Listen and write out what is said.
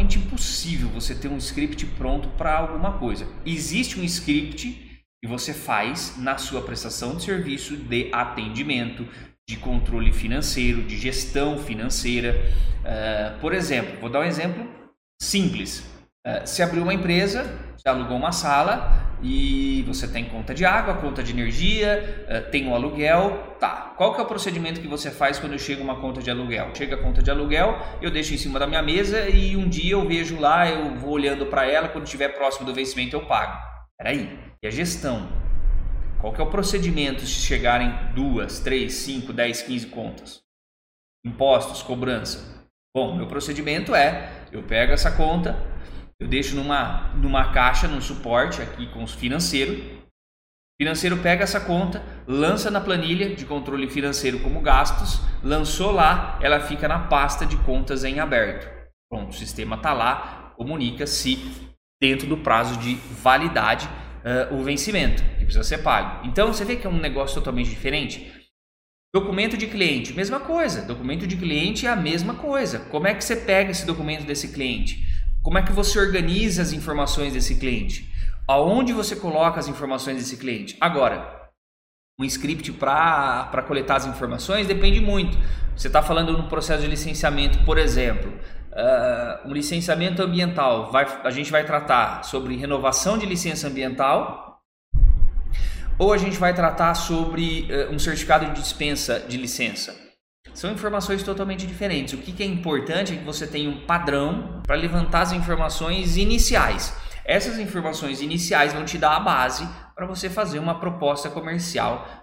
totalmente impossível você ter um script pronto para alguma coisa. Existe um script que você faz na sua prestação de serviço de atendimento, de controle financeiro, de gestão financeira. Uh, por exemplo, vou dar um exemplo simples. Uh, se abriu uma empresa, você alugou uma sala e você tem conta de água, conta de energia, uh, tem o aluguel. Tá, qual que é o procedimento que você faz quando chega uma conta de aluguel? Chega a conta de aluguel, eu deixo em cima da minha mesa e um dia eu vejo lá, eu vou olhando para ela, quando estiver próximo do vencimento eu pago. Peraí, e a gestão? Qual que é o procedimento se chegarem duas, três, cinco, dez, quinze contas? Impostos, cobrança. Bom, meu procedimento é, eu pego essa conta, eu deixo numa, numa caixa, num suporte aqui com os financeiros. O financeiro pega essa conta, lança na planilha de controle financeiro como gastos, lançou lá, ela fica na pasta de contas em aberto. Pronto, o sistema está lá, comunica se dentro do prazo de validade uh, o vencimento, que precisa ser pago. Então você vê que é um negócio totalmente diferente. Documento de cliente, mesma coisa. Documento de cliente é a mesma coisa. Como é que você pega esse documento desse cliente? Como é que você organiza as informações desse cliente? Aonde você coloca as informações desse cliente? Agora, um script para coletar as informações depende muito. Você está falando no processo de licenciamento, por exemplo, uh, um licenciamento ambiental, vai, a gente vai tratar sobre renovação de licença ambiental ou a gente vai tratar sobre uh, um certificado de dispensa de licença. São informações totalmente diferentes. O que, que é importante é que você tenha um padrão para levantar as informações iniciais. Essas informações iniciais vão te dar a base para você fazer uma proposta comercial